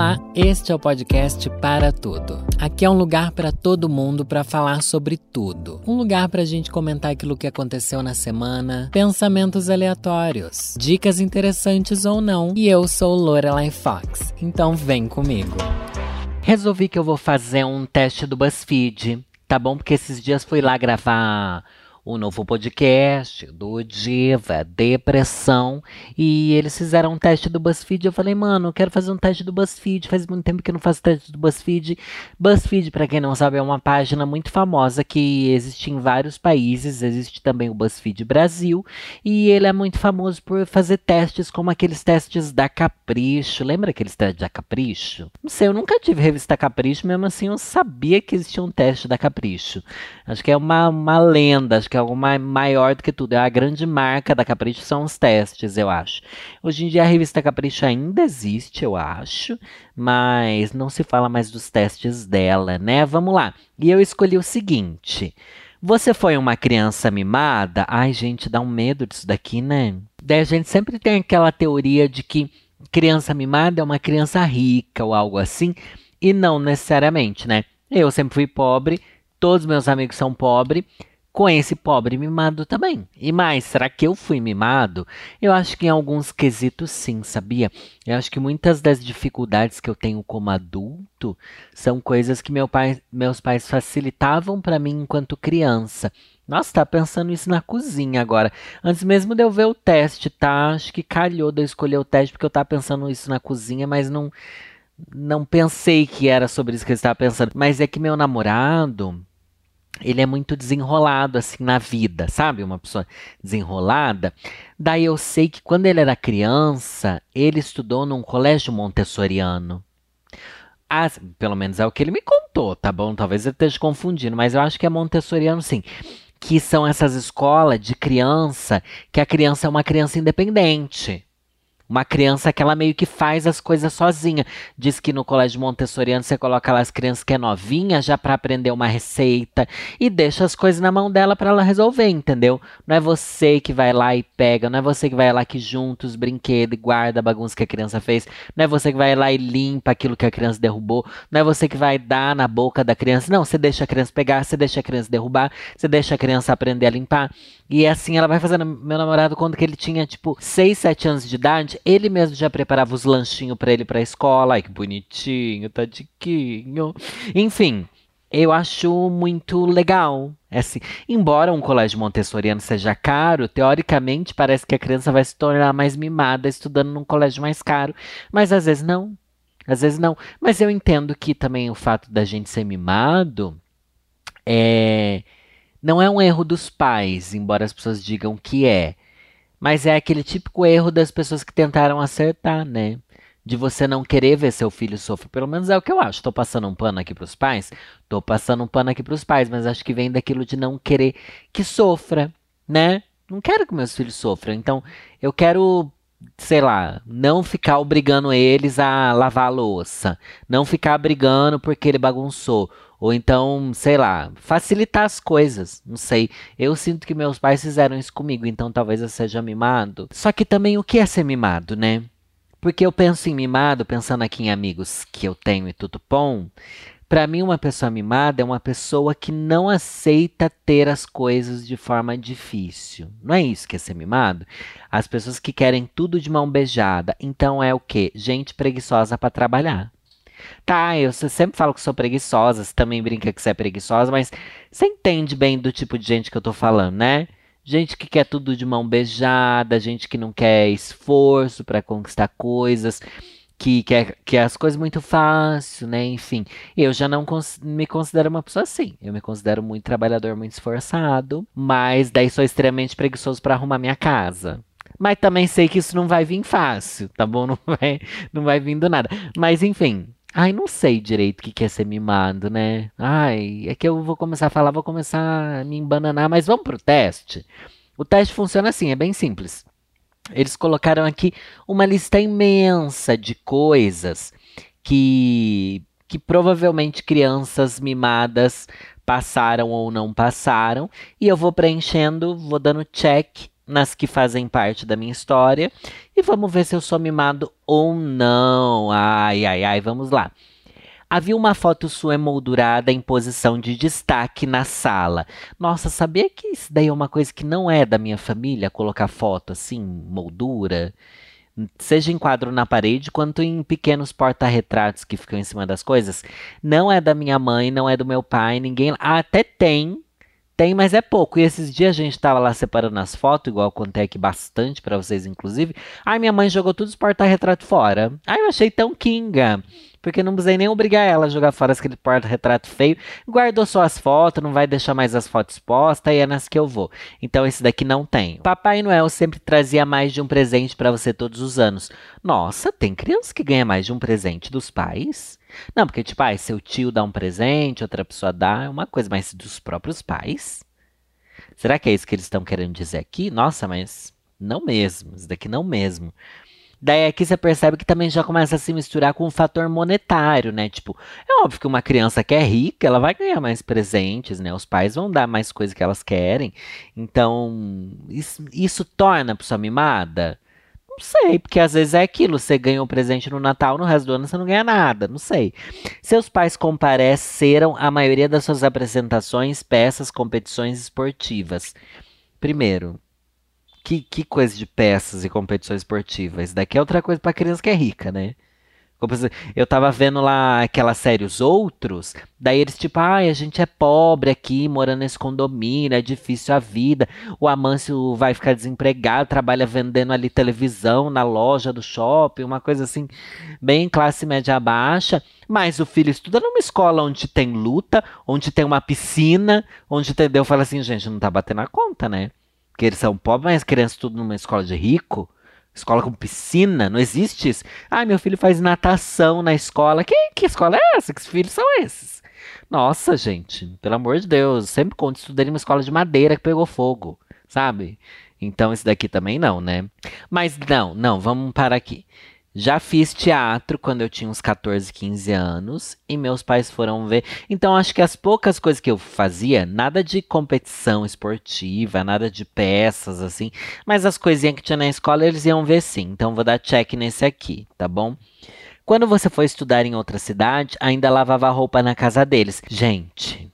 Olá, este é o podcast Para Tudo. Aqui é um lugar para todo mundo para falar sobre tudo. Um lugar para a gente comentar aquilo que aconteceu na semana, pensamentos aleatórios, dicas interessantes ou não. E eu sou Lorelai Fox, então vem comigo. Resolvi que eu vou fazer um teste do BuzzFeed, tá bom? Porque esses dias fui lá gravar o novo podcast do Diva Depressão e eles fizeram um teste do BuzzFeed. Eu falei, mano, eu quero fazer um teste do BuzzFeed. Faz muito tempo que eu não faço teste do BuzzFeed. BuzzFeed, para quem não sabe, é uma página muito famosa que existe em vários países. Existe também o BuzzFeed Brasil e ele é muito famoso por fazer testes como aqueles testes da Capricho. Lembra aqueles testes da Capricho? Não sei, eu nunca tive revista Capricho, mesmo assim eu sabia que existia um teste da Capricho. Acho que é uma, uma lenda, que é algo maior do que tudo. É a grande marca da Capricho são os testes, eu acho. Hoje em dia a revista Capricho ainda existe, eu acho, mas não se fala mais dos testes dela, né? Vamos lá. E eu escolhi o seguinte. Você foi uma criança mimada? Ai, gente, dá um medo disso daqui, né? Daí a gente sempre tem aquela teoria de que criança mimada é uma criança rica ou algo assim, e não necessariamente, né? Eu sempre fui pobre, todos meus amigos são pobres, com esse pobre mimado também. E mais, será que eu fui mimado? Eu acho que em alguns quesitos sim, sabia? Eu acho que muitas das dificuldades que eu tenho como adulto são coisas que meu pai, meus pais facilitavam para mim enquanto criança. Nossa, tá pensando isso na cozinha agora. Antes mesmo de eu ver o teste, tá? Acho que calhou de eu escolher o teste porque eu tava pensando isso na cozinha, mas não não pensei que era sobre isso que eu estava pensando. Mas é que meu namorado, ele é muito desenrolado assim na vida, sabe? Uma pessoa desenrolada. Daí eu sei que quando ele era criança, ele estudou num colégio montessoriano. Ah, pelo menos é o que ele me contou, tá bom? Talvez eu esteja confundindo, mas eu acho que é montessoriano sim. Que são essas escolas de criança, que a criança é uma criança independente. Uma criança que ela meio que faz as coisas sozinha. Diz que no colégio montessoriano você coloca lá as crianças que é novinha já para aprender uma receita e deixa as coisas na mão dela para ela resolver, entendeu? Não é você que vai lá e pega, não é você que vai lá que junta os brinquedos e guarda a bagunça que a criança fez, não é você que vai lá e limpa aquilo que a criança derrubou, não é você que vai dar na boca da criança. Não, você deixa a criança pegar, você deixa a criança derrubar, você deixa a criança aprender a limpar. E assim ela vai fazendo. Meu namorado, quando que ele tinha tipo 6, 7 anos de idade, ele mesmo já preparava os lanchinhos para ele para a escola. Ai, que bonitinho, tadiquinho. Enfim, eu acho muito legal. É assim, embora um colégio montessoriano seja caro, teoricamente parece que a criança vai se tornar mais mimada estudando num colégio mais caro, mas às vezes não. Às vezes não. Mas eu entendo que também o fato da gente ser mimado é não é um erro dos pais, embora as pessoas digam que é. Mas é aquele típico erro das pessoas que tentaram acertar, né? De você não querer ver seu filho sofrer. Pelo menos é o que eu acho. Tô passando um pano aqui pros pais? Tô passando um pano aqui pros pais, mas acho que vem daquilo de não querer que sofra, né? Não quero que meus filhos sofram. Então, eu quero sei lá, não ficar obrigando eles a lavar a louça, não ficar brigando porque ele bagunçou, ou então, sei lá, facilitar as coisas. Não sei. Eu sinto que meus pais fizeram isso comigo, então talvez eu seja mimado. Só que também o que é ser mimado, né? Porque eu penso em mimado, pensando aqui em amigos que eu tenho e tudo bom. Para mim, uma pessoa mimada é uma pessoa que não aceita ter as coisas de forma difícil. Não é isso que é ser mimado? As pessoas que querem tudo de mão beijada. Então é o quê? Gente preguiçosa para trabalhar. Tá, eu sempre falo que sou preguiçosa, você também brinca que você é preguiçosa, mas você entende bem do tipo de gente que eu tô falando, né? Gente que quer tudo de mão beijada, gente que não quer esforço para conquistar coisas, que quer que as coisas muito fácil, né? Enfim, eu já não cons me considero uma pessoa assim. Eu me considero muito trabalhador, muito esforçado, mas daí sou extremamente preguiçoso para arrumar minha casa. Mas também sei que isso não vai vir fácil, tá bom? Não vai, não vai vir do nada. Mas enfim, Ai, não sei direito o que é ser mimado, né? Ai, é que eu vou começar a falar, vou começar a me embananar, mas vamos pro teste. O teste funciona assim, é bem simples. Eles colocaram aqui uma lista imensa de coisas que, que provavelmente crianças mimadas passaram ou não passaram, e eu vou preenchendo, vou dando check nas que fazem parte da minha história e vamos ver se eu sou mimado ou não. Ai, ai, ai, vamos lá. Havia uma foto sua emoldurada em posição de destaque na sala. Nossa, sabia que isso daí é uma coisa que não é da minha família, colocar foto assim, moldura? Seja em quadro na parede, quanto em pequenos porta-retratos que ficam em cima das coisas. Não é da minha mãe, não é do meu pai, ninguém. até tem, tem, mas é pouco. E esses dias a gente tava lá separando as fotos, igual eu contei aqui bastante para vocês, inclusive. Aí minha mãe jogou todos os porta-retratos fora. Aí eu achei tão kinga porque não precisei nem obrigar ela a jogar fora aquele porta-retrato feio. Guardou só as fotos, não vai deixar mais as fotos postas e é nas que eu vou. Então esse daqui não tem. Papai Noel sempre trazia mais de um presente para você todos os anos. Nossa, tem criança que ganha mais de um presente dos pais? Não, porque tipo, ah, seu tio dá um presente, outra pessoa dá, é uma coisa, mas dos próprios pais? Será que é isso que eles estão querendo dizer aqui? Nossa, mas não mesmo, isso daqui não mesmo. Daí aqui você percebe que também já começa a se misturar com o fator monetário, né? Tipo, é óbvio que uma criança que é rica, ela vai ganhar mais presentes, né? Os pais vão dar mais coisas que elas querem. Então, isso, isso torna a pessoa mimada? Sei, porque às vezes é aquilo, você ganha um presente no Natal, no resto do ano você não ganha nada, não sei. Seus pais compareceram a maioria das suas apresentações, peças, competições esportivas. Primeiro, que, que coisa de peças e competições esportivas. Daqui é outra coisa para criança que é rica, né? Eu tava vendo lá aquela série Os Outros, daí eles tipo, ai, a gente é pobre aqui, morando nesse condomínio, é difícil a vida. O Amâncio vai ficar desempregado, trabalha vendendo ali televisão na loja do shopping, uma coisa assim, bem classe média baixa. Mas o filho estuda numa escola onde tem luta, onde tem uma piscina, onde entendeu? Fala assim, gente, não tá batendo a conta, né? que eles são pobres, mas as crianças tudo numa escola de rico, escola com piscina, não existe isso. Ah, meu filho faz natação na escola. Que, que escola é essa? Que filhos são esses? Nossa, gente, pelo amor de Deus, sempre conto, estudei numa escola de madeira que pegou fogo, sabe? Então esse daqui também não, né? Mas não, não, vamos parar aqui. Já fiz teatro quando eu tinha uns 14, 15 anos e meus pais foram ver. Então acho que as poucas coisas que eu fazia, nada de competição esportiva, nada de peças assim, mas as coisinhas que tinha na escola eles iam ver sim. Então vou dar check nesse aqui, tá bom? Quando você foi estudar em outra cidade, ainda lavava roupa na casa deles. Gente,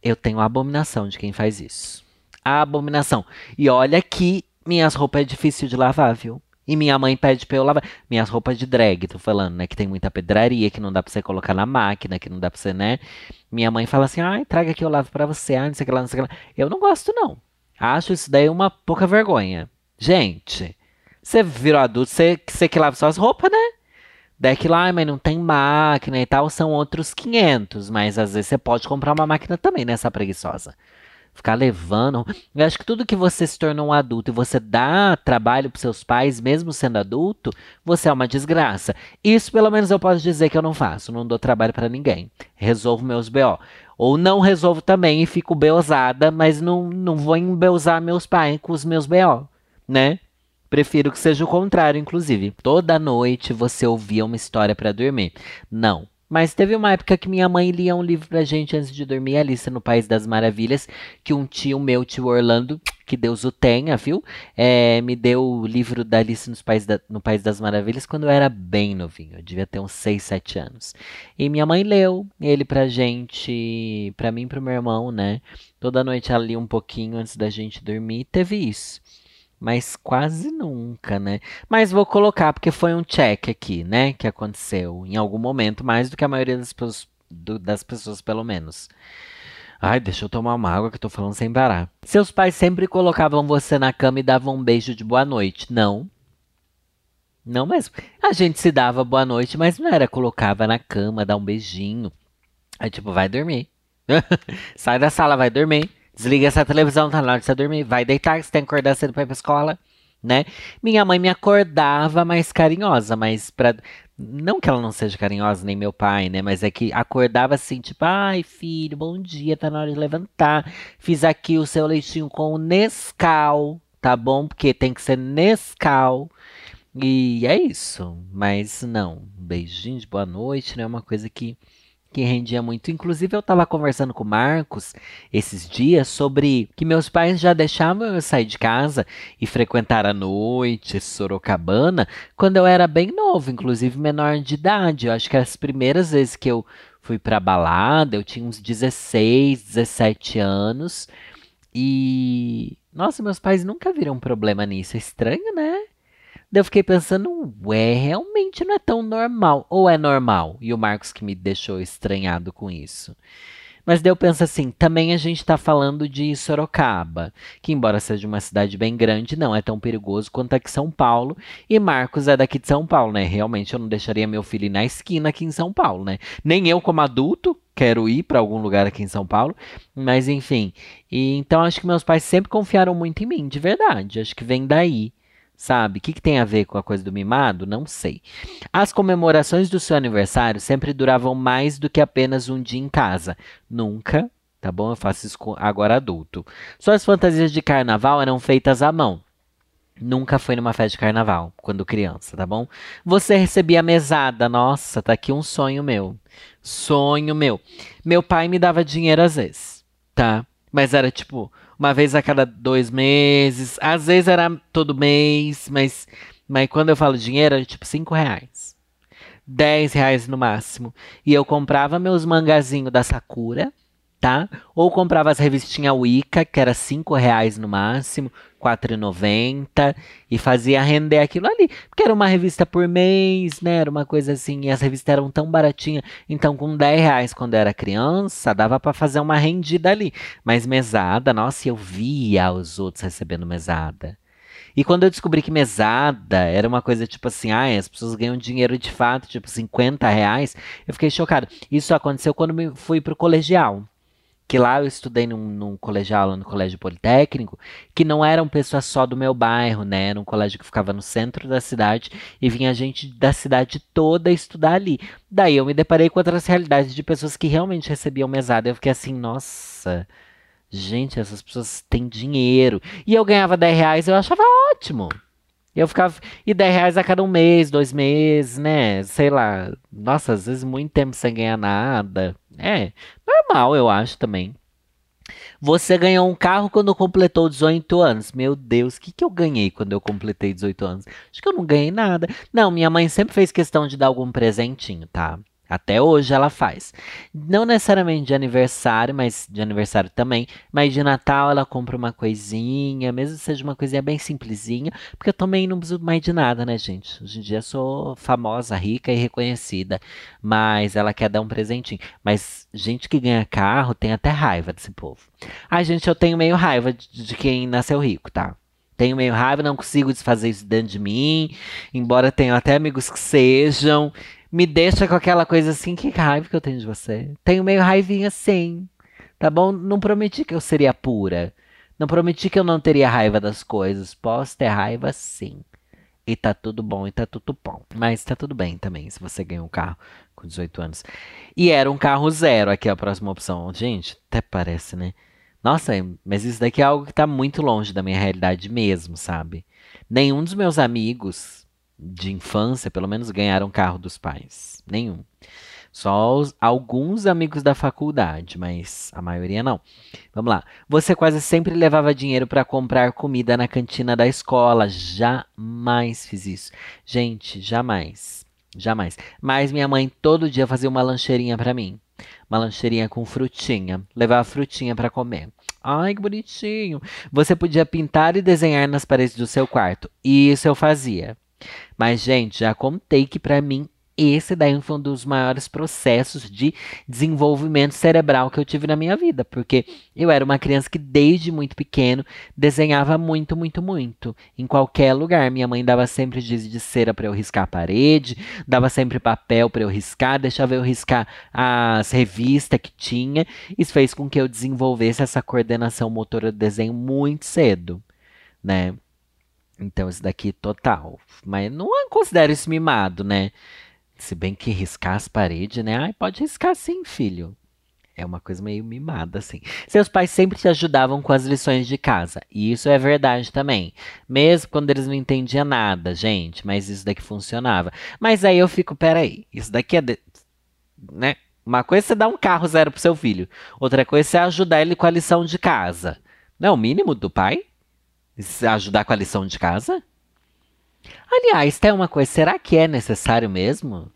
eu tenho abominação de quem faz isso. A abominação. E olha que minhas roupas é difícil de lavar, viu? E minha mãe pede pra eu lavar. Minhas roupas de drag, tô falando, né? Que tem muita pedraria, que não dá pra você colocar na máquina, que não dá pra você, né? Minha mãe fala assim, ai, traga que eu lavo pra você, ai, não sei o que lá, não sei o que lá. Eu não gosto, não. Acho isso daí uma pouca vergonha. Gente, você virou adulto, você, você que lava suas roupas, né? Daí que lá, mas não tem máquina e tal, são outros 500. Mas às vezes você pode comprar uma máquina também, né, preguiçosa ficar levando. Eu acho que tudo que você se tornou um adulto e você dá trabalho para seus pais, mesmo sendo adulto, você é uma desgraça. Isso, pelo menos, eu posso dizer que eu não faço. Não dou trabalho para ninguém. Resolvo meus BO. Ou não resolvo também e fico beusada, mas não, não vou embeusar meus pais com os meus BO, né? Prefiro que seja o contrário, inclusive. Toda noite você ouvia uma história para dormir. Não. Mas teve uma época que minha mãe lia um livro pra gente antes de dormir, Alice no País das Maravilhas, que um tio meu, tio Orlando, que Deus o tenha, viu? É, me deu o livro da Alice nos País da, no País das Maravilhas quando eu era bem novinho. Eu devia ter uns 6, 7 anos. E minha mãe leu ele pra gente, pra mim e pro meu irmão, né? Toda noite ela lia um pouquinho antes da gente dormir. Teve isso mas quase nunca, né? Mas vou colocar porque foi um check aqui, né? Que aconteceu em algum momento, mais do que a maioria das pessoas, do, das pessoas pelo menos. Ai, deixa eu tomar uma água que eu tô falando sem parar. Seus pais sempre colocavam você na cama e davam um beijo de boa noite. Não. Não mesmo. A gente se dava boa noite, mas não era colocava na cama, dar um beijinho. Aí tipo, vai dormir. Sai da sala, vai dormir. Desliga essa televisão, tá na hora de você dormir. Vai deitar, você tem que acordar cedo pra ir pra escola, né? Minha mãe me acordava mais carinhosa, mas pra. Não que ela não seja carinhosa, nem meu pai, né? Mas é que acordava assim, tipo, ai, filho, bom dia, tá na hora de levantar. Fiz aqui o seu leitinho com o Nescau, tá bom? Porque tem que ser Nescau. E é isso. Mas não, beijinho de boa noite, né? É uma coisa que que rendia muito. Inclusive, eu estava conversando com o Marcos esses dias sobre que meus pais já deixavam eu sair de casa e frequentar a noite, Sorocabana, quando eu era bem novo, inclusive menor de idade. Eu acho que as primeiras vezes que eu fui pra balada, eu tinha uns 16, 17 anos. E. Nossa, meus pais nunca viram problema nisso. É estranho, né? Daí eu fiquei pensando, ué, realmente não é tão normal. Ou é normal? E o Marcos que me deixou estranhado com isso. Mas daí eu penso assim, também a gente está falando de Sorocaba, que embora seja uma cidade bem grande, não é tão perigoso quanto aqui São Paulo. E Marcos é daqui de São Paulo, né? Realmente eu não deixaria meu filho ir na esquina aqui em São Paulo, né? Nem eu como adulto quero ir para algum lugar aqui em São Paulo, mas enfim. E então acho que meus pais sempre confiaram muito em mim, de verdade. Acho que vem daí sabe? O que, que, tem a ver com a coisa do mimado? Não sei. As comemorações do seu aniversário sempre duravam mais do que apenas um dia em casa. Nunca, tá bom? Eu faço isso agora adulto. Suas fantasias de carnaval eram feitas à mão. Nunca foi numa festa de carnaval, quando criança, tá bom? Você recebia mesada. Nossa, tá aqui um sonho meu. Sonho meu. Meu pai me dava dinheiro às vezes, tá? Mas era tipo uma vez a cada dois meses. Às vezes era todo mês, mas, mas quando eu falo dinheiro, era tipo cinco reais. dez reais no máximo. E eu comprava meus mangazinhos da Sakura, tá? Ou comprava as revistinhas Wicca, que era cinco reais no máximo, R$4,90 e fazia render aquilo ali. Porque era uma revista por mês, né? Era uma coisa assim, e as revistas eram tão baratinhas. Então, com 10 reais quando eu era criança, dava para fazer uma rendida ali. Mas mesada, nossa, eu via os outros recebendo mesada. E quando eu descobri que mesada era uma coisa tipo assim, ah, as pessoas ganham dinheiro de fato, tipo 50 reais, eu fiquei chocado. Isso aconteceu quando fui pro colegial que lá eu estudei num, num colegial, no colégio politécnico, que não eram pessoas só do meu bairro, né? Era um colégio que ficava no centro da cidade e vinha gente da cidade toda estudar ali. Daí eu me deparei com outras realidades de pessoas que realmente recebiam mesada. Eu fiquei assim, nossa, gente, essas pessoas têm dinheiro. E eu ganhava 10 reais, eu achava ótimo. Eu ficava. E 10 reais a cada um mês, dois meses, né? Sei lá. Nossa, às vezes muito tempo sem ganhar nada. É, normal, eu acho também. Você ganhou um carro quando completou 18 anos. Meu Deus, o que, que eu ganhei quando eu completei 18 anos? Acho que eu não ganhei nada. Não, minha mãe sempre fez questão de dar algum presentinho, tá? Até hoje ela faz. Não necessariamente de aniversário, mas de aniversário também. Mas de Natal ela compra uma coisinha, mesmo que seja uma coisinha bem simplesinha, porque eu também não preciso mais de nada, né, gente? Hoje em dia sou famosa, rica e reconhecida. Mas ela quer dar um presentinho. Mas gente que ganha carro tem até raiva desse povo. Ai, gente, eu tenho meio raiva de quem nasceu rico, tá? tenho meio raiva, não consigo desfazer isso dentro de mim, embora tenha até amigos que sejam me deixa com aquela coisa assim, que raiva que eu tenho de você. Tenho meio raivinha sim. Tá bom? Não prometi que eu seria pura. Não prometi que eu não teria raiva das coisas. Posso ter raiva sim. E tá tudo bom, e tá tudo bom. Mas tá tudo bem também, se você ganhou um carro com 18 anos. E era um carro zero aqui a próxima opção. Gente, até parece, né? Nossa, mas isso daqui é algo que tá muito longe da minha realidade mesmo, sabe? Nenhum dos meus amigos de infância, pelo menos, ganharam carro dos pais. Nenhum. Só os, alguns amigos da faculdade, mas a maioria não. Vamos lá. Você quase sempre levava dinheiro para comprar comida na cantina da escola. Jamais fiz isso. Gente, jamais. Jamais. Mas minha mãe todo dia fazia uma lancheirinha para mim. Uma lancheirinha com frutinha. Levava frutinha para comer. Ai, que bonitinho. Você podia pintar e desenhar nas paredes do seu quarto. Isso eu fazia. Mas, gente, já contei que para mim esse daí foi um dos maiores processos de desenvolvimento cerebral que eu tive na minha vida, porque eu era uma criança que desde muito pequeno desenhava muito, muito, muito, em qualquer lugar. Minha mãe dava sempre giz de cera para eu riscar a parede, dava sempre papel para eu riscar, deixava eu riscar as revistas que tinha. Isso fez com que eu desenvolvesse essa coordenação motora do desenho muito cedo, né? Então, esse daqui total. Mas não considero isso mimado, né? Se bem que riscar as paredes, né? Ai, pode riscar sim, filho. É uma coisa meio mimada, assim. Seus pais sempre te ajudavam com as lições de casa. E isso é verdade também. Mesmo quando eles não entendiam nada, gente. Mas isso daqui funcionava. Mas aí eu fico, peraí. Isso daqui é. De... Né? Uma coisa é você dar um carro zero pro seu filho. Outra coisa é você ajudar ele com a lição de casa. Não é o mínimo do pai? Ajudar com a lição de casa? Aliás, tem uma coisa, será que é necessário mesmo?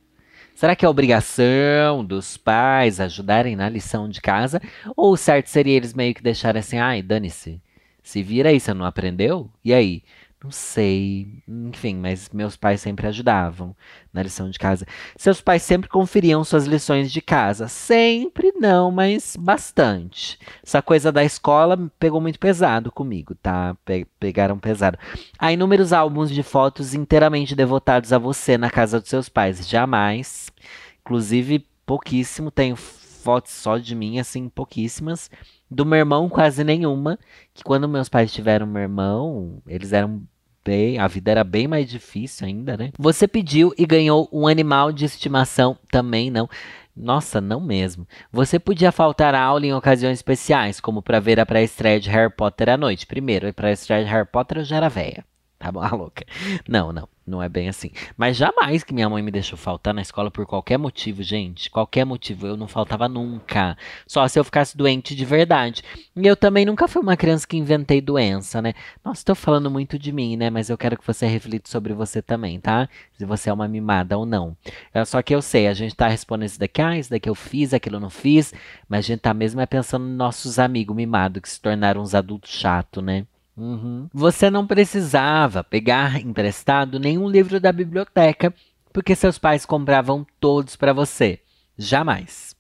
Será que é obrigação dos pais ajudarem na lição de casa? Ou o certo seria eles meio que deixarem assim, ai, dane-se. Se vira aí, você não aprendeu? E aí? Não sei. Enfim, mas meus pais sempre ajudavam na lição de casa. Seus pais sempre conferiam suas lições de casa. Sempre não, mas bastante. Essa coisa da escola pegou muito pesado comigo, tá? Pe pegaram pesado. Há inúmeros álbuns de fotos inteiramente devotados a você na casa dos seus pais. Jamais. Inclusive, pouquíssimo. Tenho fotos só de mim, assim, pouquíssimas. Do meu irmão, quase nenhuma. Que quando meus pais tiveram meu irmão, eles eram bem, a vida era bem mais difícil ainda, né? Você pediu e ganhou um animal de estimação também não. Nossa, não mesmo. Você podia faltar a aula em ocasiões especiais, como para ver a pré-estreia de Harry Potter à noite. Primeiro, a estreia de Harry Potter eu já era velha. Tá bom, a louca. Não, não. Não é bem assim. Mas jamais que minha mãe me deixou faltar na escola por qualquer motivo, gente. Qualquer motivo. Eu não faltava nunca. Só se eu ficasse doente de verdade. E eu também nunca fui uma criança que inventei doença, né? Nossa, estou falando muito de mim, né? Mas eu quero que você reflita sobre você também, tá? Se você é uma mimada ou não. É só que eu sei, a gente tá respondendo isso daqui, ah, isso daqui eu fiz, aquilo eu não fiz. Mas a gente tá mesmo é pensando nos nossos amigos mimados que se tornaram uns adultos chatos, né? Uhum. Você não precisava pegar emprestado nenhum livro da biblioteca, porque seus pais compravam todos para você. Jamais.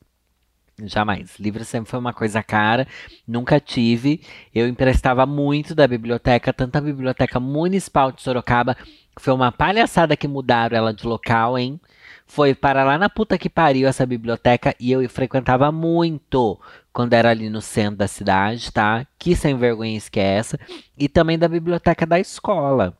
Jamais. Livro sempre foi uma coisa cara, nunca tive. Eu emprestava muito da biblioteca, tanto a biblioteca municipal de Sorocaba, que foi uma palhaçada que mudaram ela de local, hein? Foi para lá na puta que pariu essa biblioteca e eu frequentava muito quando era ali no centro da cidade, tá? Que sem vergonha que é essa. E também da biblioteca da escola.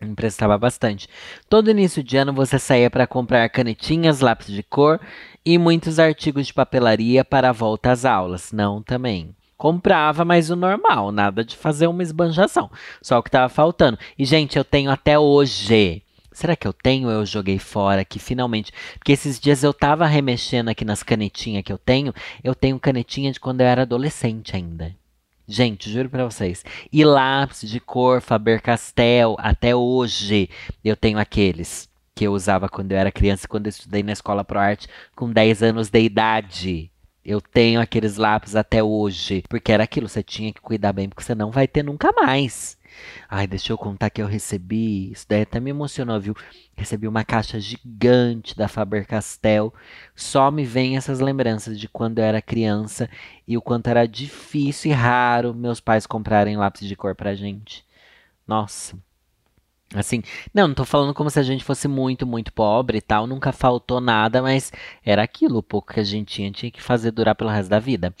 Emprestava bastante. Todo início de ano você saía para comprar canetinhas, lápis de cor e muitos artigos de papelaria para a volta às aulas. Não também. Comprava, mas o normal, nada de fazer uma esbanjação. Só o que estava faltando. E, gente, eu tenho até hoje Será que eu tenho ou eu joguei fora que finalmente. Porque esses dias eu tava remexendo aqui nas canetinhas que eu tenho. Eu tenho canetinha de quando eu era adolescente ainda. Gente, juro pra vocês. E lápis de cor Faber-Castell, até hoje eu tenho aqueles que eu usava quando eu era criança, quando eu estudei na escola ProArt com 10 anos de idade. Eu tenho aqueles lápis até hoje. Porque era aquilo, você tinha que cuidar bem, porque você não vai ter nunca mais. Ai, deixa eu contar que eu recebi. Isso daí até me emocionou, viu? Recebi uma caixa gigante da Faber Castell. Só me vem essas lembranças de quando eu era criança e o quanto era difícil e raro meus pais comprarem lápis de cor pra gente. Nossa. Assim, não, não tô falando como se a gente fosse muito, muito pobre e tal, nunca faltou nada, mas era aquilo, o pouco que a gente tinha, tinha que fazer durar pelo resto da vida.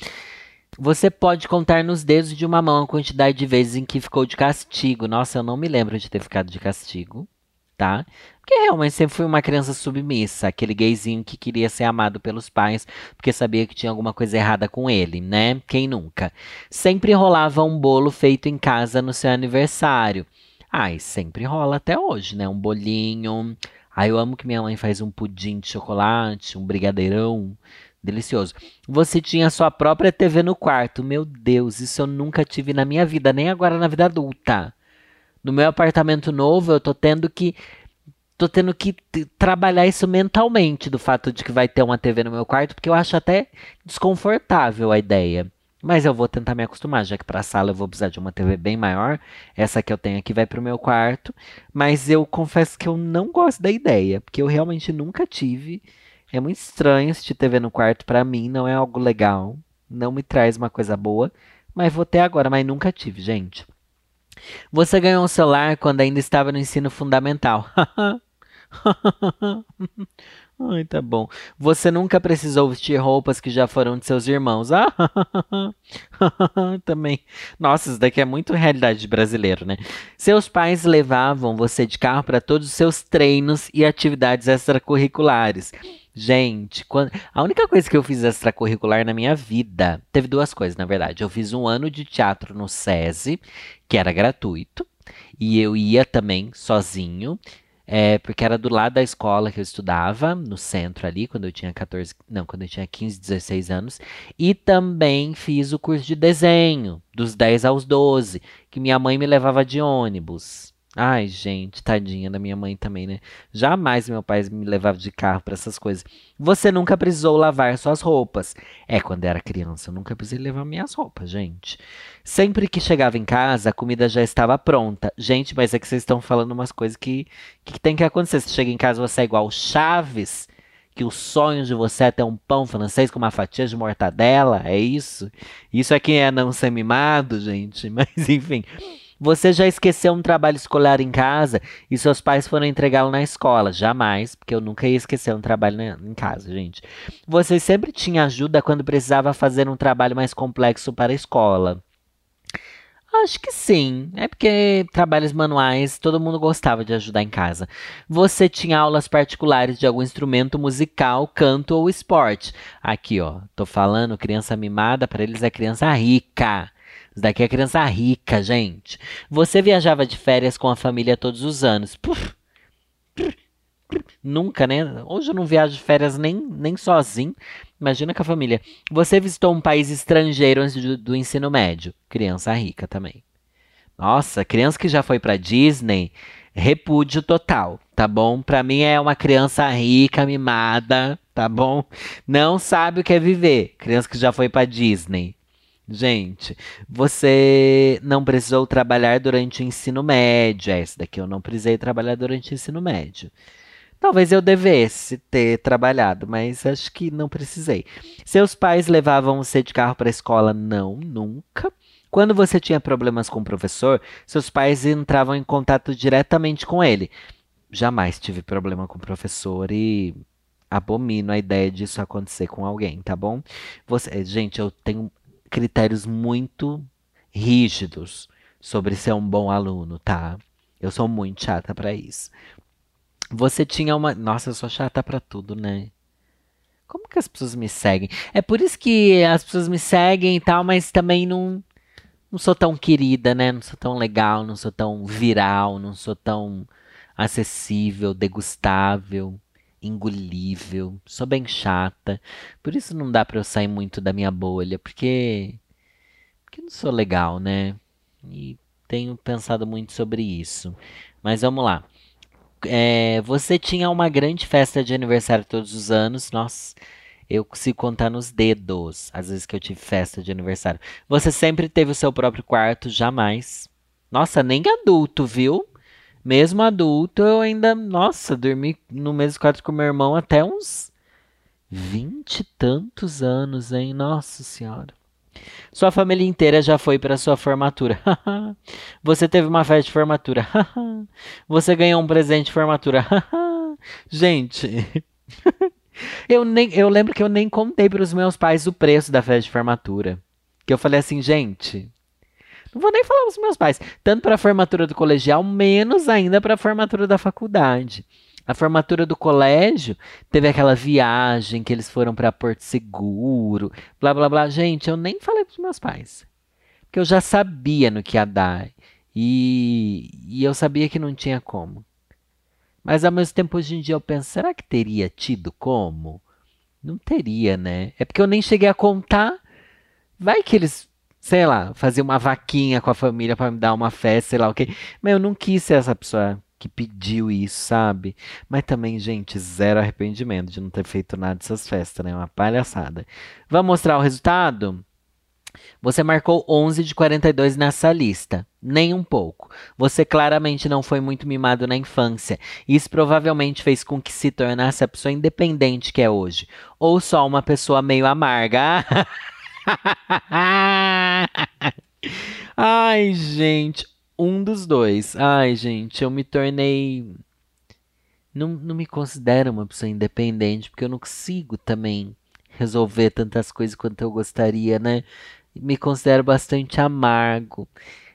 Você pode contar nos dedos de uma mão a quantidade de vezes em que ficou de castigo. Nossa, eu não me lembro de ter ficado de castigo, tá? Porque realmente sempre fui uma criança submissa, aquele gayzinho que queria ser amado pelos pais, porque sabia que tinha alguma coisa errada com ele, né? Quem nunca? Sempre rolava um bolo feito em casa no seu aniversário. Ai, sempre rola até hoje, né? Um bolinho. Ai, eu amo que minha mãe faz um pudim de chocolate, um brigadeirão. Delicioso. Você tinha sua própria TV no quarto. Meu Deus, isso eu nunca tive na minha vida, nem agora na vida adulta. No meu apartamento novo, eu tô tendo que tô tendo que trabalhar isso mentalmente do fato de que vai ter uma TV no meu quarto, porque eu acho até desconfortável a ideia. Mas eu vou tentar me acostumar, já que para a sala eu vou precisar de uma TV bem maior. Essa que eu tenho aqui vai para o meu quarto. Mas eu confesso que eu não gosto da ideia, porque eu realmente nunca tive. É muito estranho assistir TV no quarto para mim, não é algo legal, não me traz uma coisa boa, mas vou ter agora, mas nunca tive, gente. Você ganhou um celular quando ainda estava no ensino fundamental. Ai, tá bom. Você nunca precisou vestir roupas que já foram de seus irmãos. Ah, também. Nossa, isso daqui é muito realidade de brasileiro, né? Seus pais levavam você de carro para todos os seus treinos e atividades extracurriculares. Gente, quando... a única coisa que eu fiz extracurricular na minha vida, teve duas coisas, na verdade. Eu fiz um ano de teatro no SESI, que era gratuito, e eu ia também sozinho. É, porque era do lado da escola que eu estudava, no centro ali, quando eu tinha 14, não, quando eu tinha 15, 16 anos. E também fiz o curso de desenho, dos 10 aos 12, que minha mãe me levava de ônibus. Ai, gente, tadinha da minha mãe também, né? Jamais meu pai me levava de carro para essas coisas. Você nunca precisou lavar suas roupas. É, quando era criança, eu nunca precisei levar minhas roupas, gente. Sempre que chegava em casa, a comida já estava pronta. Gente, mas é que vocês estão falando umas coisas que, que tem que acontecer. Se chega em casa, você é igual Chaves, que o sonho de você é ter um pão francês com uma fatia de mortadela. É isso? Isso é é não ser mimado, gente. Mas enfim. Você já esqueceu um trabalho escolar em casa e seus pais foram entregá-lo na escola? Jamais, porque eu nunca ia esquecer um trabalho em casa, gente. Você sempre tinha ajuda quando precisava fazer um trabalho mais complexo para a escola? Acho que sim. É porque trabalhos manuais todo mundo gostava de ajudar em casa. Você tinha aulas particulares de algum instrumento musical, canto ou esporte? Aqui, ó, tô falando criança mimada, para eles é criança rica. Isso daqui é criança rica, gente. Você viajava de férias com a família todos os anos. Puf, Nunca, né? Hoje eu não viajo de férias nem, nem sozinho. Imagina com a família. Você visitou um país estrangeiro antes do, do ensino médio. Criança rica também. Nossa, criança que já foi para Disney, repúdio total, tá bom? Para mim é uma criança rica, mimada, tá bom? Não sabe o que é viver. Criança que já foi para Disney. Gente, você não precisou trabalhar durante o ensino médio. É, esse daqui eu não precisei trabalhar durante o ensino médio. Talvez eu devesse ter trabalhado, mas acho que não precisei. Seus pais levavam você de carro para a escola? Não, nunca. Quando você tinha problemas com o professor, seus pais entravam em contato diretamente com ele. Jamais tive problema com o professor e abomino a ideia disso acontecer com alguém, tá bom? Você, gente, eu tenho critérios muito rígidos sobre ser um bom aluno, tá? Eu sou muito chata para isso. Você tinha uma. Nossa, eu sou chata para tudo, né? Como que as pessoas me seguem? É por isso que as pessoas me seguem e tal, mas também não. Não sou tão querida, né? Não sou tão legal, não sou tão viral, não sou tão acessível, degustável engolível, sou bem chata. Por isso não dá para eu sair muito da minha bolha, porque porque não sou legal, né? E tenho pensado muito sobre isso. Mas vamos lá. É, você tinha uma grande festa de aniversário todos os anos. Nossa, eu consigo contar nos dedos às vezes que eu tive festa de aniversário. Você sempre teve o seu próprio quarto? Jamais. Nossa, nem adulto, viu? Mesmo adulto, eu ainda, nossa, dormi no mesmo quarto com meu irmão até uns vinte e tantos anos, hein? Nossa Senhora. Sua família inteira já foi para sua formatura. Você teve uma festa de formatura. Você ganhou um presente de formatura. Gente, eu nem eu lembro que eu nem contei para os meus pais o preço da festa de formatura. Que eu falei assim, gente, não vou nem falar os meus pais. Tanto para a formatura do colegial, menos ainda para a formatura da faculdade. A formatura do colégio teve aquela viagem que eles foram para Porto Seguro, blá blá blá. Gente, eu nem falei para os meus pais. Porque eu já sabia no que ia dar. E, e eu sabia que não tinha como. Mas ao mesmo tempo, hoje em dia, eu penso: será que teria tido como? Não teria, né? É porque eu nem cheguei a contar. Vai que eles sei lá, fazer uma vaquinha com a família para me dar uma festa, sei lá o quê. Mas eu não quis ser essa pessoa que pediu isso, sabe? Mas também, gente, zero arrependimento de não ter feito nada dessas festas, né? Uma palhaçada. Vamos mostrar o resultado? Você marcou 11 de 42 nessa lista. Nem um pouco. Você claramente não foi muito mimado na infância. Isso provavelmente fez com que se tornasse a pessoa independente que é hoje. Ou só uma pessoa meio amarga. Ai, gente, um dos dois. Ai, gente, eu me tornei. Não, não me considero uma pessoa independente, porque eu não consigo também resolver tantas coisas quanto eu gostaria, né? Me considero bastante amargo.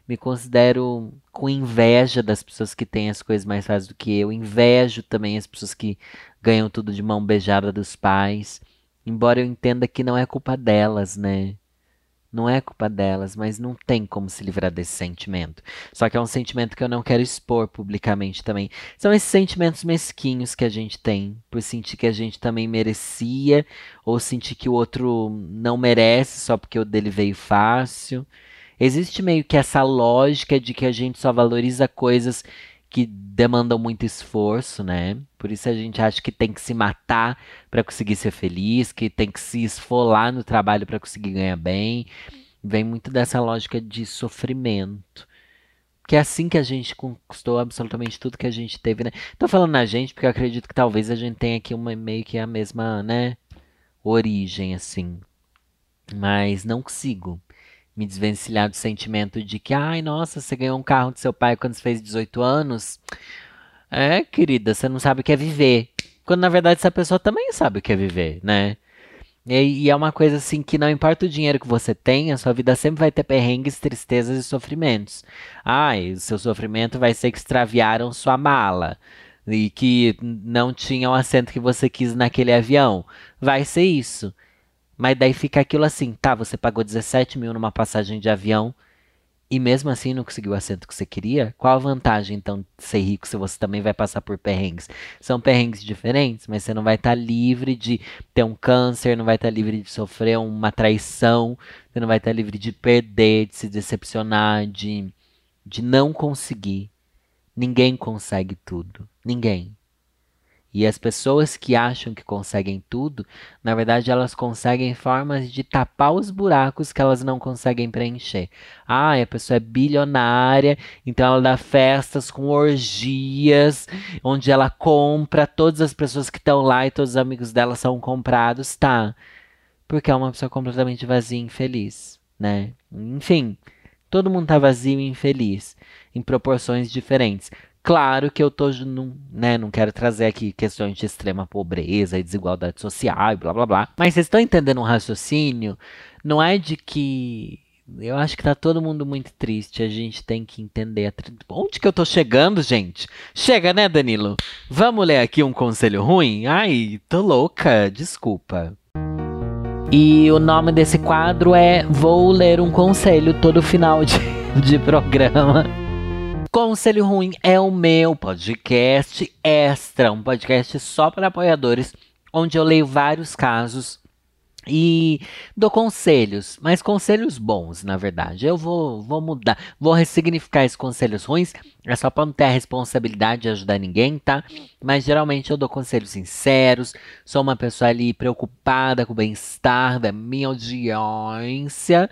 Me considero com inveja das pessoas que têm as coisas mais fáceis do que eu. Invejo também as pessoas que ganham tudo de mão beijada dos pais. Embora eu entenda que não é culpa delas, né? Não é culpa delas, mas não tem como se livrar desse sentimento. Só que é um sentimento que eu não quero expor publicamente também. São esses sentimentos mesquinhos que a gente tem, por sentir que a gente também merecia, ou sentir que o outro não merece só porque o dele veio fácil. Existe meio que essa lógica de que a gente só valoriza coisas que demandam muito esforço, né? Por isso a gente acha que tem que se matar para conseguir ser feliz, que tem que se esfolar no trabalho para conseguir ganhar bem. Vem muito dessa lógica de sofrimento. Que é assim que a gente conquistou absolutamente tudo que a gente teve, né? Tô falando na gente porque eu acredito que talvez a gente tenha aqui uma meio que a mesma, né, origem assim. Mas não consigo me desvencilhar do sentimento de que, ai, nossa, você ganhou um carro do seu pai quando você fez 18 anos. É, querida, você não sabe o que é viver. Quando na verdade essa pessoa também sabe o que é viver, né? E, e, é uma coisa assim que não importa o dinheiro que você tem, a sua vida sempre vai ter perrengues, tristezas e sofrimentos. Ai, o seu sofrimento vai ser que extraviaram sua mala e que não tinha o assento que você quis naquele avião. Vai ser isso. Mas daí fica aquilo assim, tá, você pagou 17 mil numa passagem de avião e mesmo assim não conseguiu o assento que você queria? Qual a vantagem, então, de ser rico se você também vai passar por perrengues? São perrengues diferentes, mas você não vai estar tá livre de ter um câncer, não vai estar tá livre de sofrer uma traição, você não vai estar tá livre de perder, de se decepcionar, de, de não conseguir. Ninguém consegue tudo. Ninguém. E as pessoas que acham que conseguem tudo, na verdade elas conseguem formas de tapar os buracos que elas não conseguem preencher. Ah, a pessoa é bilionária, então ela dá festas com orgias, onde ela compra todas as pessoas que estão lá e todos os amigos dela são comprados, tá? Porque é uma pessoa completamente vazia e infeliz, né? Enfim, todo mundo tá vazio e infeliz, em proporções diferentes. Claro que eu tô, não, né, não quero trazer aqui questões de extrema pobreza e desigualdade social e blá blá blá. Mas vocês estão entendendo um raciocínio? Não é de que eu acho que tá todo mundo muito triste. A gente tem que entender. Onde que eu tô chegando, gente? Chega, né, Danilo? Vamos ler aqui um conselho ruim? Ai, tô louca, desculpa. E o nome desse quadro é Vou Ler um Conselho todo final de, de programa. Conselho Ruim é o meu podcast extra, um podcast só para apoiadores, onde eu leio vários casos e dou conselhos, mas conselhos bons, na verdade. Eu vou, vou mudar, vou ressignificar esses conselhos ruins, é só para não ter a responsabilidade de ajudar ninguém, tá? Mas geralmente eu dou conselhos sinceros, sou uma pessoa ali preocupada com o bem-estar da minha audiência.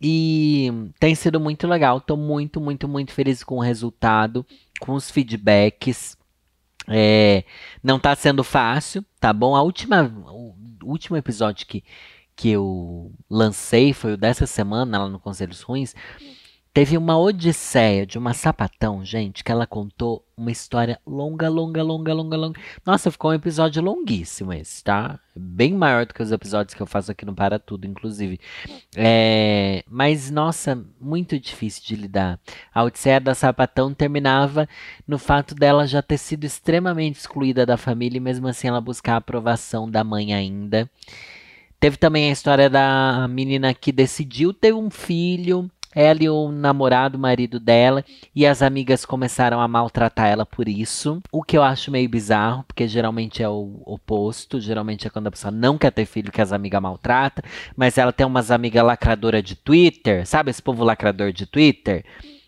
E tem sido muito legal. Tô muito, muito, muito feliz com o resultado, com os feedbacks. É, não tá sendo fácil, tá bom? A última, o último episódio que, que eu lancei foi o dessa semana lá no Conselhos Ruins. Teve uma odisseia de uma sapatão, gente, que ela contou uma história longa, longa, longa, longa, longa. Nossa, ficou um episódio longuíssimo esse, tá? Bem maior do que os episódios que eu faço aqui no Para Tudo, inclusive. É... Mas, nossa, muito difícil de lidar. A odisseia da sapatão terminava no fato dela já ter sido extremamente excluída da família e mesmo assim ela buscar a aprovação da mãe ainda. Teve também a história da menina que decidiu ter um filho ela e o namorado, o marido dela, e as amigas começaram a maltratar ela por isso. O que eu acho meio bizarro, porque geralmente é o oposto. Geralmente é quando a pessoa não quer ter filho que as amigas maltratam. Mas ela tem umas amigas lacradoras de Twitter, sabe esse povo lacrador de Twitter?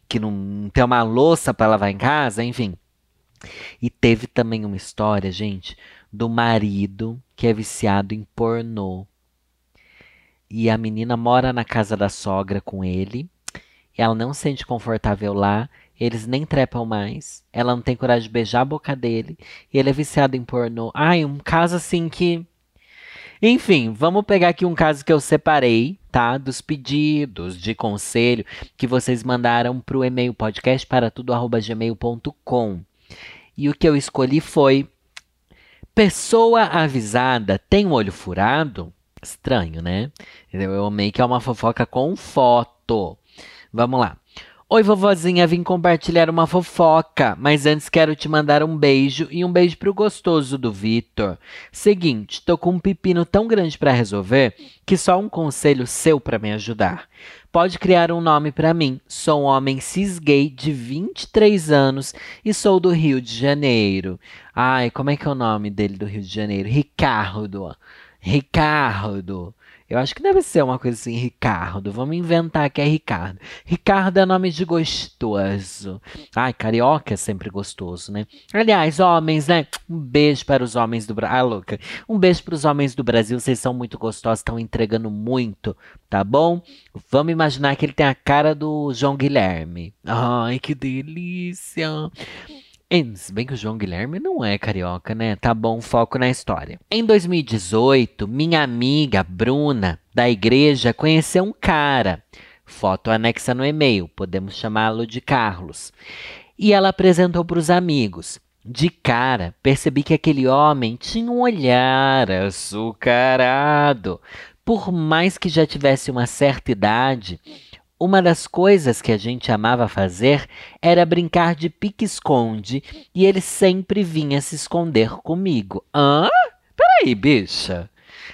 Que não tem uma louça para lavar em casa, enfim. E teve também uma história, gente, do marido que é viciado em pornô. E a menina mora na casa da sogra com ele ela não se sente confortável lá, eles nem trepam mais, ela não tem coragem de beijar a boca dele, e ele é viciado em pornô. Ai, um caso assim que. Enfim, vamos pegar aqui um caso que eu separei, tá? Dos pedidos de conselho que vocês mandaram para o e-mail podcast para tudo@gmail.com. E o que eu escolhi foi pessoa avisada tem um olho furado? Estranho, né? Eu amei que é uma fofoca com foto. Vamos lá. Oi, vovozinha, vim compartilhar uma fofoca, mas antes quero te mandar um beijo e um beijo pro gostoso do Vitor. Seguinte, tô com um pepino tão grande para resolver que só um conselho seu para me ajudar. Pode criar um nome para mim. Sou um homem cis gay de 23 anos e sou do Rio de Janeiro. Ai, como é que é o nome dele do Rio de Janeiro? Ricardo. Ricardo. Eu acho que deve ser uma coisa assim, Ricardo. Vamos inventar que é Ricardo. Ricardo é nome de gostoso. Ai, carioca é sempre gostoso, né? Aliás, homens, né? Um beijo para os homens do Brasil. Ah, louca. Um beijo para os homens do Brasil. Vocês são muito gostosos, estão entregando muito, tá bom? Vamos imaginar que ele tem a cara do João Guilherme. Ai, que delícia. Se bem que o João Guilherme não é carioca, né? Tá bom, foco na história. Em 2018, minha amiga Bruna, da igreja, conheceu um cara. Foto anexa no e-mail, podemos chamá-lo de Carlos. E ela apresentou para os amigos. De cara, percebi que aquele homem tinha um olhar açucarado. Por mais que já tivesse uma certa idade, uma das coisas que a gente amava fazer era brincar de pique-esconde e ele sempre vinha se esconder comigo. Hã? Peraí, bicha.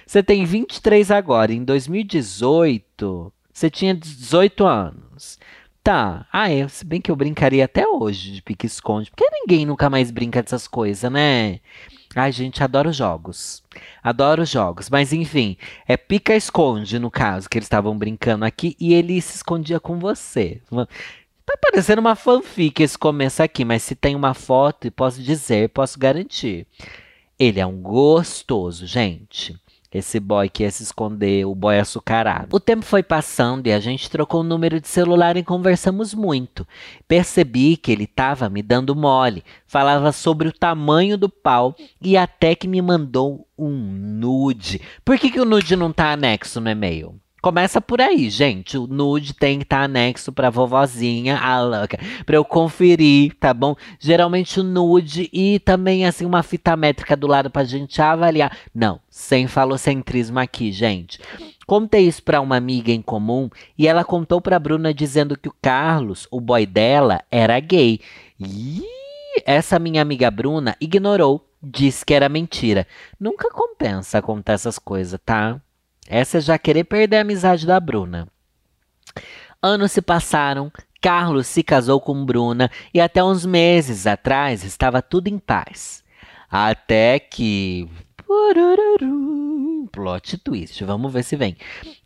Você tem 23 agora, em 2018 você tinha 18 anos. Tá, ah, é, se bem que eu brincaria até hoje de pique-esconde, porque ninguém nunca mais brinca dessas coisas, né? Ai, gente, adoro jogos. Adoro jogos. Mas enfim, é pica-esconde no caso, que eles estavam brincando aqui e ele se escondia com você. Tá parecendo uma fanfic esse começo aqui, mas se tem uma foto, posso dizer, posso garantir. Ele é um gostoso, gente. Esse boy que ia se esconder, o boy açucarado. O tempo foi passando e a gente trocou o número de celular e conversamos muito. Percebi que ele estava me dando mole, falava sobre o tamanho do pau e até que me mandou um nude. Por que, que o nude não tá anexo no e-mail? Começa por aí, gente. O nude tem que estar tá anexo pra vovozinha, a louca, pra eu conferir, tá bom? Geralmente o nude e também, assim, uma fita métrica do lado pra gente avaliar. Não, sem falocentrismo aqui, gente. Contei isso pra uma amiga em comum e ela contou pra Bruna dizendo que o Carlos, o boy dela, era gay. E essa minha amiga Bruna ignorou, disse que era mentira. Nunca compensa contar essas coisas, tá? Essa é já querer perder a amizade da Bruna. Anos se passaram, Carlos se casou com Bruna e até uns meses atrás estava tudo em paz. Até que. Plot twist, vamos ver se vem.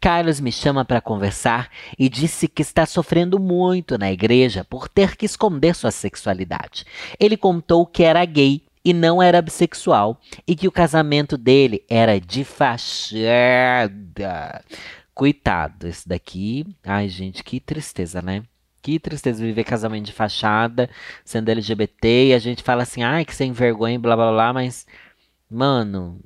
Carlos me chama para conversar e disse que está sofrendo muito na igreja por ter que esconder sua sexualidade. Ele contou que era gay e não era bissexual e que o casamento dele era de fachada. Coitado, esse daqui. Ai, gente, que tristeza, né? Que tristeza viver casamento de fachada, sendo LGBT, e a gente fala assim, ai, que sem vergonha, blá blá blá, mas, mano,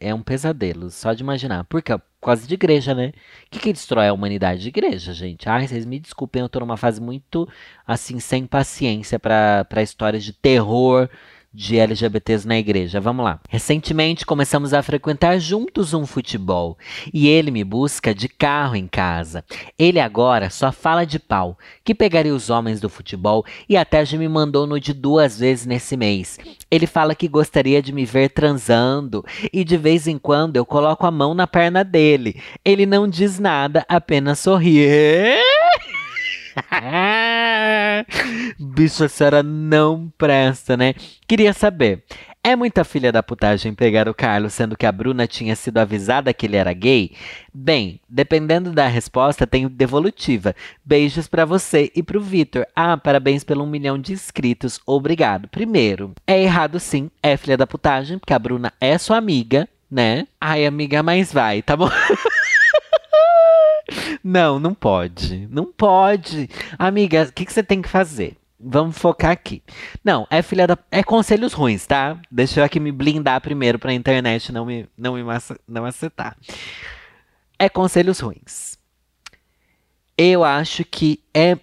é um pesadelo, só de imaginar. Por quê? Por causa de igreja, né? O que, que destrói a humanidade? De igreja, gente. Ai, vocês me desculpem, eu tô numa fase muito, assim, sem paciência para histórias de terror de LGBTs na igreja. Vamos lá. Recentemente começamos a frequentar juntos um futebol e ele me busca de carro em casa. Ele agora só fala de pau, que pegaria os homens do futebol e até já me mandou no de duas vezes nesse mês. Ele fala que gostaria de me ver transando e de vez em quando eu coloco a mão na perna dele. Ele não diz nada, apenas sorri. Bicho, a senhora não presta, né? Queria saber. É muita filha da putagem pegar o Carlos, sendo que a Bruna tinha sido avisada que ele era gay? Bem, dependendo da resposta, tenho devolutiva. Beijos para você e pro Vitor. Ah, parabéns pelo um milhão de inscritos. Obrigado. Primeiro, é errado sim, é filha da putagem, porque a Bruna é sua amiga, né? Ai, amiga, mas vai, tá bom? Não, não pode. Não pode. Amiga, o que, que você tem que fazer? Vamos focar aqui. Não, é filha da. É conselhos ruins, tá? Deixa eu aqui me blindar primeiro pra internet não me, não me não acertar. É conselhos ruins. Eu acho que é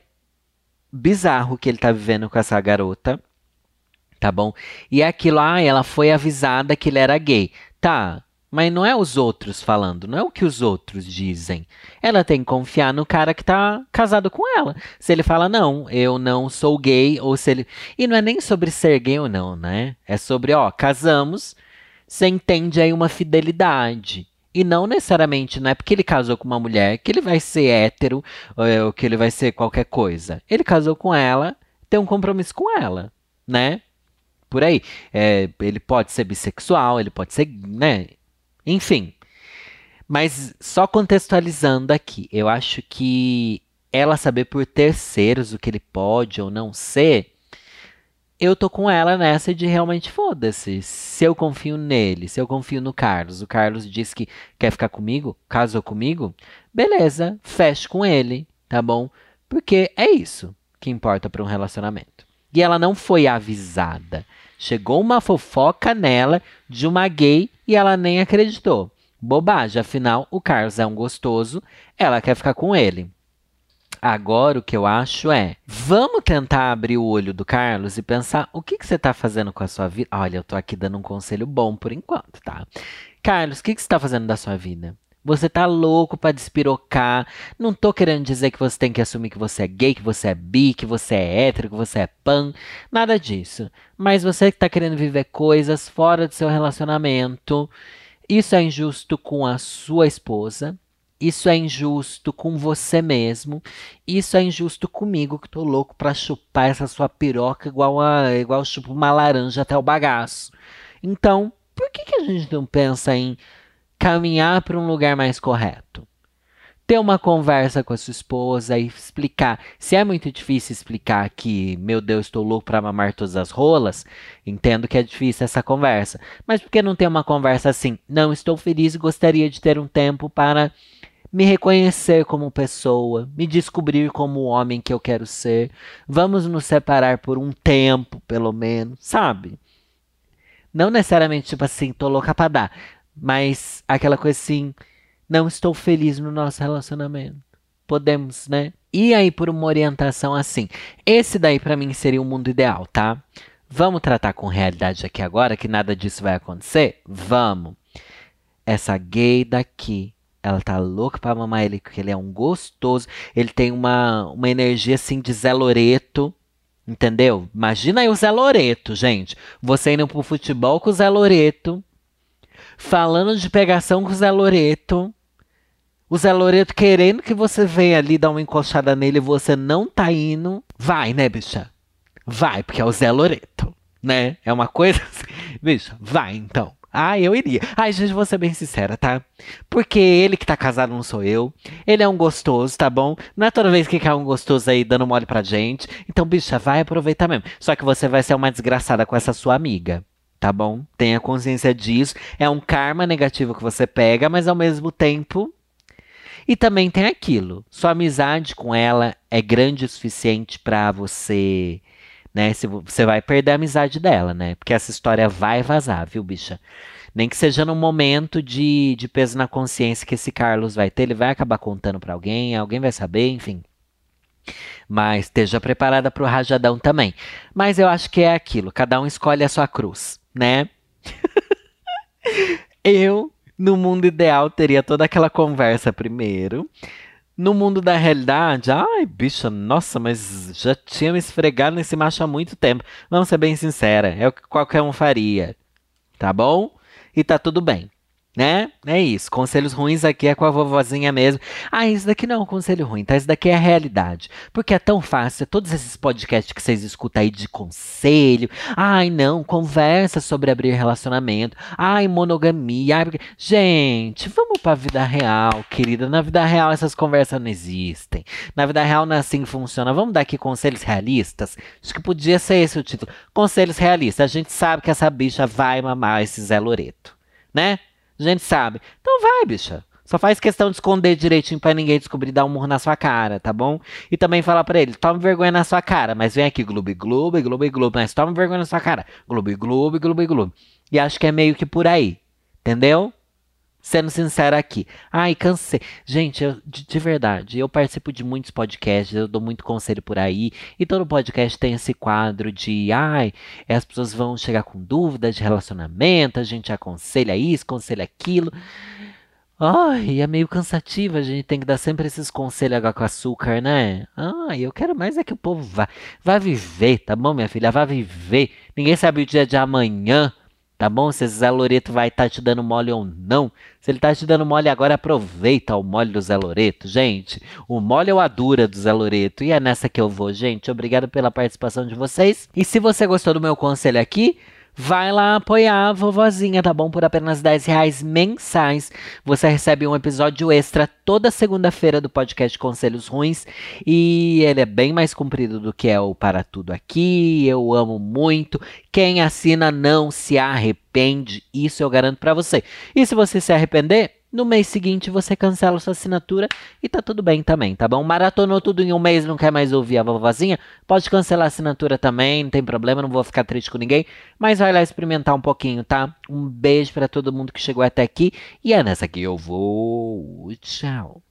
bizarro que ele tá vivendo com essa garota. Tá bom? E aquilo, ah, ela foi avisada que ele era gay. Tá, Mas não é os outros falando, não é o que os outros dizem. Ela tem que confiar no cara que tá casado com ela. Se ele fala, não, eu não sou gay, ou se ele. E não é nem sobre ser gay ou não, né? É sobre, ó, casamos, você entende aí uma fidelidade. E não necessariamente, não é porque ele casou com uma mulher que ele vai ser hétero ou que ele vai ser qualquer coisa. Ele casou com ela, tem um compromisso com ela, né? Por aí. É, ele pode ser bissexual, ele pode ser, né? Enfim. Mas só contextualizando aqui, eu acho que ela saber por terceiros o que ele pode ou não ser, eu tô com ela nessa de realmente foda-se. Se eu confio nele, se eu confio no Carlos, o Carlos diz que quer ficar comigo, casou comigo, beleza, feche com ele, tá bom? Porque é isso que importa para um relacionamento. E ela não foi avisada. Chegou uma fofoca nela de uma gay e ela nem acreditou. Bobagem, afinal, o Carlos é um gostoso, ela quer ficar com ele. Agora o que eu acho é, vamos tentar abrir o olho do Carlos e pensar o que, que você está fazendo com a sua vida. Olha, eu tô aqui dando um conselho bom por enquanto, tá? Carlos, o que, que você está fazendo da sua vida? Você tá louco para despirocar. Não tô querendo dizer que você tem que assumir que você é gay, que você é bi, que você é hétero, que você é pan. Nada disso. Mas você que tá querendo viver coisas fora do seu relacionamento. Isso é injusto com a sua esposa. Isso é injusto com você mesmo. Isso é injusto comigo, que tô louco pra chupar essa sua piroca igual a igual chupo uma laranja até o bagaço. Então, por que, que a gente não pensa em caminhar para um lugar mais correto. Ter uma conversa com a sua esposa e explicar. Se é muito difícil explicar que, meu Deus, estou louco para mamar todas as rolas, entendo que é difícil essa conversa. Mas por que não ter uma conversa assim? Não, estou feliz e gostaria de ter um tempo para me reconhecer como pessoa, me descobrir como o homem que eu quero ser. Vamos nos separar por um tempo, pelo menos, sabe? Não necessariamente tipo assim, tô louca pra dar, mas aquela coisa assim, não estou feliz no nosso relacionamento. Podemos, né? E aí por uma orientação assim. Esse daí para mim seria o mundo ideal, tá? Vamos tratar com realidade aqui agora que nada disso vai acontecer? Vamos. Essa gay daqui, ela tá louca pra mamar ele, porque ele é um gostoso. Ele tem uma, uma energia assim de Zé Loreto. Entendeu? Imagina aí o Zé Loreto, gente. Você indo pro futebol com o Zé Loreto falando de pegação com o Zé Loreto. O Zé Loreto querendo que você venha ali dar uma encoxada nele e você não tá indo. Vai, né, bicha? Vai, porque é o Zé Loreto, né? É uma coisa assim. Bicha, vai então. Ah, eu iria. Ai, gente, vou ser bem sincera, tá? Porque ele que tá casado não sou eu. Ele é um gostoso, tá bom? Não é toda vez que cai um gostoso aí dando mole pra gente. Então, bicha, vai aproveitar mesmo. Só que você vai ser uma desgraçada com essa sua amiga tá bom? Tenha consciência disso. É um karma negativo que você pega, mas ao mesmo tempo. E também tem aquilo. Sua amizade com ela é grande o suficiente para você, né? Você vai perder a amizade dela, né? Porque essa história vai vazar, viu, bicha? Nem que seja num momento de, de peso na consciência que esse Carlos vai ter, ele vai acabar contando para alguém, alguém vai saber, enfim. Mas esteja preparada para o rajadão também. Mas eu acho que é aquilo, cada um escolhe a sua cruz né? eu, no mundo ideal, teria toda aquela conversa primeiro. No mundo da realidade, ai, bicha, nossa, mas já tinha me esfregado nesse macho há muito tempo. Vamos ser bem sincera, é o que qualquer um faria. Tá bom? E tá tudo bem né? É isso. Conselhos ruins aqui é com a vovozinha mesmo. Ah, isso daqui não é um conselho ruim, tá? Isso daqui é a realidade. Porque é tão fácil, todos esses podcasts que vocês escutam aí de conselho. Ai, não, conversa sobre abrir relacionamento. Ai, monogamia. Ai, porque... Gente, vamos pra vida real, querida. Na vida real essas conversas não existem. Na vida real não é assim que funciona. Vamos dar aqui conselhos realistas? Acho que podia ser esse o título. Conselhos realistas. A gente sabe que essa bicha vai mamar esse Zé Loreto, né? A gente sabe. Então vai, bicha. Só faz questão de esconder direitinho para ninguém descobrir dar um murro na sua cara, tá bom? E também falar para ele, tome vergonha na sua cara, mas vem aqui, globo, globo, globo, globo, mas tome vergonha na sua cara. Globo, globo, globo, globo. E acho que é meio que por aí. Entendeu? Sendo sincera aqui. Ai, cansei. Gente, eu, de, de, verdade, eu participo de muitos podcasts, eu dou muito conselho por aí, e todo podcast tem esse quadro de, ai, as pessoas vão chegar com dúvidas de relacionamento, a gente aconselha isso, aconselha aquilo. Ai, é meio cansativo, a gente tem que dar sempre esses conselhos água com açúcar, né? Ai, eu quero mais é que o povo vá, vá viver, tá bom, minha filha? Vá viver. Ninguém sabe o dia de amanhã, tá bom? Se Zé Loreto vai estar tá te dando mole ou não. Se ele tá te dando mole agora, aproveita o mole do Zé Loreto, gente. O mole ou a dura do Zé Loreto. E é nessa que eu vou, gente. Obrigado pela participação de vocês. E se você gostou do meu conselho aqui, Vai lá apoiar a vovozinha, tá bom? Por apenas 10 reais mensais. Você recebe um episódio extra toda segunda-feira do podcast Conselhos Ruins. E ele é bem mais comprido do que é o Para Tudo Aqui. Eu amo muito. Quem assina não se arrepende. Isso eu garanto para você. E se você se arrepender, no mês seguinte você cancela sua assinatura e tá tudo bem também, tá bom? Maratonou tudo em um mês, não quer mais ouvir a vovozinha? Pode cancelar a assinatura também, não tem problema, não vou ficar triste com ninguém, mas vai lá experimentar um pouquinho, tá? Um beijo para todo mundo que chegou até aqui e é nessa que eu vou. Tchau.